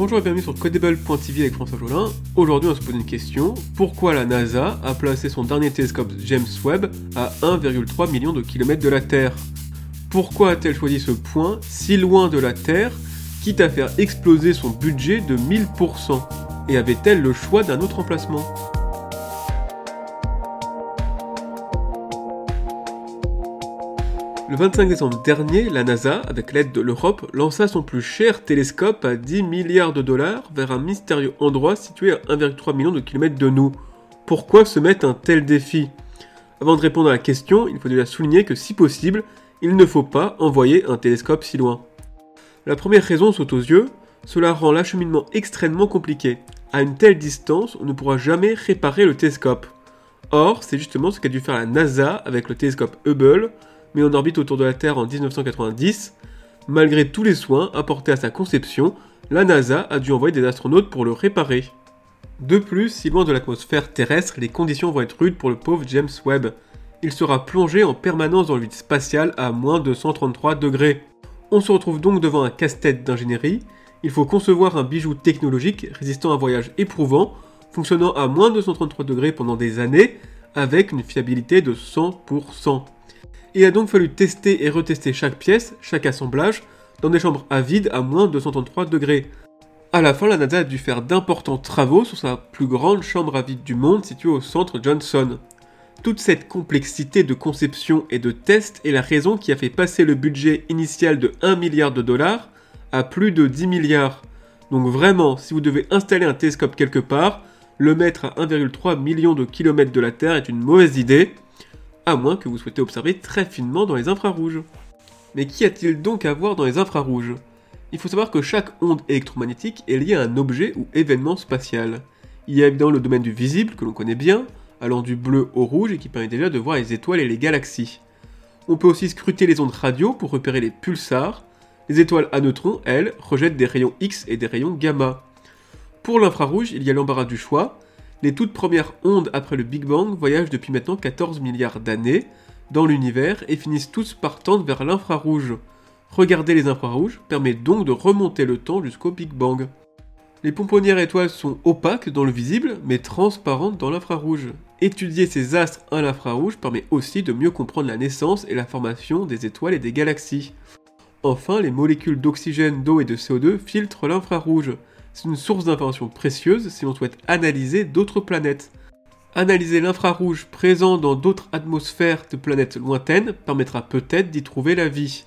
Bonjour et bienvenue sur Codable.tv avec François Jolin. Aujourd'hui, on se pose une question. Pourquoi la NASA a placé son dernier télescope James Webb à 1,3 million de kilomètres de la Terre? Pourquoi a-t-elle choisi ce point si loin de la Terre, quitte à faire exploser son budget de 1000% Et avait-elle le choix d'un autre emplacement? Le 25 décembre dernier, la NASA, avec l'aide de l'Europe, lança son plus cher télescope à 10 milliards de dollars vers un mystérieux endroit situé à 1,3 million de kilomètres de nous. Pourquoi se mettre un tel défi? Avant de répondre à la question, il faut déjà souligner que si possible, il ne faut pas envoyer un télescope si loin. La première raison saute aux yeux, cela rend l'acheminement extrêmement compliqué. À une telle distance, on ne pourra jamais réparer le télescope. Or, c'est justement ce qu'a dû faire la NASA avec le télescope Hubble, mais en orbite autour de la Terre en 1990. Malgré tous les soins apportés à sa conception, la NASA a dû envoyer des astronautes pour le réparer. De plus, si loin de l'atmosphère terrestre, les conditions vont être rudes pour le pauvre James Webb. Il sera plongé en permanence dans le vide spatial à moins de 133 degrés. On se retrouve donc devant un casse-tête d'ingénierie. Il faut concevoir un bijou technologique résistant à un voyage éprouvant, fonctionnant à moins de 133 degrés pendant des années, avec une fiabilité de 100%. Il a donc fallu tester et retester chaque pièce, chaque assemblage, dans des chambres à vide à moins de 133 degrés. À la fin, la NASA a dû faire d'importants travaux sur sa plus grande chambre à vide du monde située au centre Johnson. Toute cette complexité de conception et de test est la raison qui a fait passer le budget initial de 1 milliard de dollars à plus de 10 milliards. Donc vraiment, si vous devez installer un télescope quelque part, le mettre à 1,3 million de kilomètres de la Terre est une mauvaise idée à moins que vous souhaitez observer très finement dans les infrarouges. Mais qu'y a-t-il donc à voir dans les infrarouges? Il faut savoir que chaque onde électromagnétique est liée à un objet ou événement spatial. Il y a évidemment le domaine du visible, que l'on connaît bien, allant du bleu au rouge et qui permet déjà de voir les étoiles et les galaxies. On peut aussi scruter les ondes radio pour repérer les pulsars. Les étoiles à neutrons, elles, rejettent des rayons X et des rayons gamma. Pour l'infrarouge, il y a l'embarras du choix, les toutes premières ondes après le Big Bang voyagent depuis maintenant 14 milliards d'années dans l'univers et finissent tous par tendre vers l'infrarouge. Regarder les infrarouges permet donc de remonter le temps jusqu'au Big Bang. Les pomponnières étoiles sont opaques dans le visible, mais transparentes dans l'infrarouge. Étudier ces astres à l'infrarouge permet aussi de mieux comprendre la naissance et la formation des étoiles et des galaxies. Enfin, les molécules d'oxygène, d'eau et de CO2 filtrent l'infrarouge. C'est une source d'informations précieuse si l'on souhaite analyser d'autres planètes. Analyser l'infrarouge présent dans d'autres atmosphères de planètes lointaines permettra peut-être d'y trouver la vie.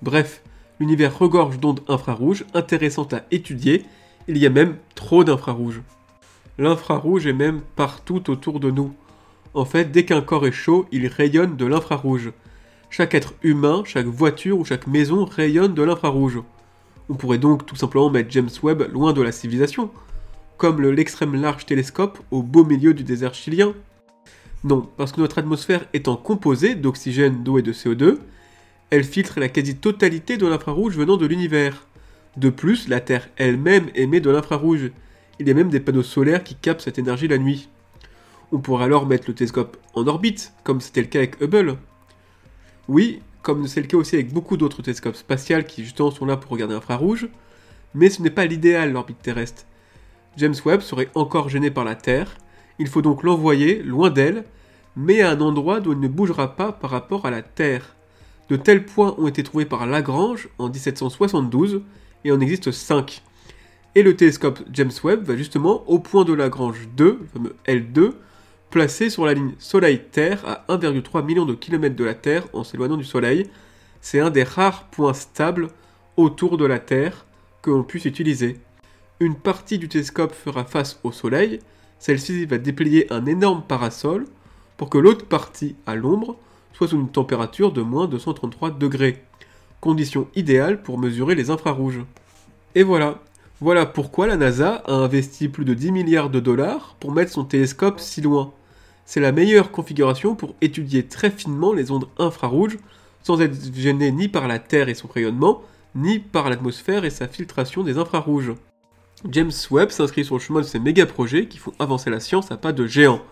Bref, l'univers regorge d'ondes infrarouges intéressantes à étudier, il y a même trop d'infrarouges. L'infrarouge est même partout autour de nous. En fait, dès qu'un corps est chaud, il rayonne de l'infrarouge. Chaque être humain, chaque voiture ou chaque maison rayonne de l'infrarouge. On pourrait donc tout simplement mettre James Webb loin de la civilisation, comme l'extrême large télescope au beau milieu du désert chilien. Non, parce que notre atmosphère étant composée d'oxygène, d'eau et de CO2, elle filtre la quasi-totalité de l'infrarouge venant de l'univers. De plus, la Terre elle-même émet de l'infrarouge. Il y a même des panneaux solaires qui captent cette énergie la nuit. On pourrait alors mettre le télescope en orbite, comme c'était le cas avec Hubble. Oui, comme c'est le cas aussi avec beaucoup d'autres télescopes spatials qui justement sont là pour regarder l'infrarouge, mais ce n'est pas l'idéal l'orbite terrestre. James Webb serait encore gêné par la Terre, il faut donc l'envoyer loin d'elle, mais à un endroit d'où il ne bougera pas par rapport à la Terre. De tels points ont été trouvés par Lagrange en 1772, et en existe 5. Et le télescope James Webb va justement au point de Lagrange 2, le fameux L2, placé sur la ligne Soleil-Terre à 1,3 million de kilomètres de la Terre en s'éloignant du Soleil. C'est un des rares points stables autour de la Terre que l'on puisse utiliser. Une partie du télescope fera face au Soleil, celle-ci va déplier un énorme parasol pour que l'autre partie, à l'ombre, soit sous une température de moins de 133 degrés, condition idéale pour mesurer les infrarouges. Et voilà, voilà pourquoi la NASA a investi plus de 10 milliards de dollars pour mettre son télescope si loin c'est la meilleure configuration pour étudier très finement les ondes infrarouges sans être gêné ni par la Terre et son rayonnement, ni par l'atmosphère et sa filtration des infrarouges. James Webb s'inscrit sur le chemin de ces méga-projets qui font avancer la science à pas de géant.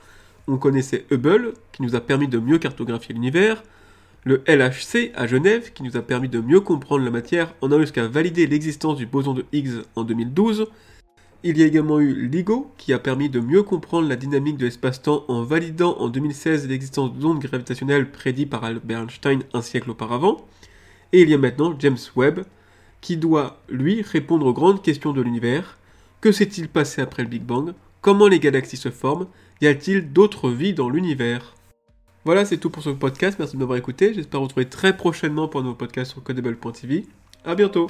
On connaissait Hubble, qui nous a permis de mieux cartographier l'univers, le LHC à Genève, qui nous a permis de mieux comprendre la matière en allant jusqu'à valider l'existence du boson de Higgs en 2012. Il y a également eu LIGO, qui a permis de mieux comprendre la dynamique de l'espace-temps en validant en 2016 l'existence d'ondes gravitationnelles prédites par Albert Einstein un siècle auparavant. Et il y a maintenant James Webb, qui doit, lui, répondre aux grandes questions de l'univers. Que s'est-il passé après le Big Bang? Comment les galaxies se forment? Y a-t-il d'autres vies dans l'univers? Voilà, c'est tout pour ce podcast. Merci de m'avoir écouté. J'espère vous retrouver très prochainement pour un nouveau podcast sur codable.tv. A bientôt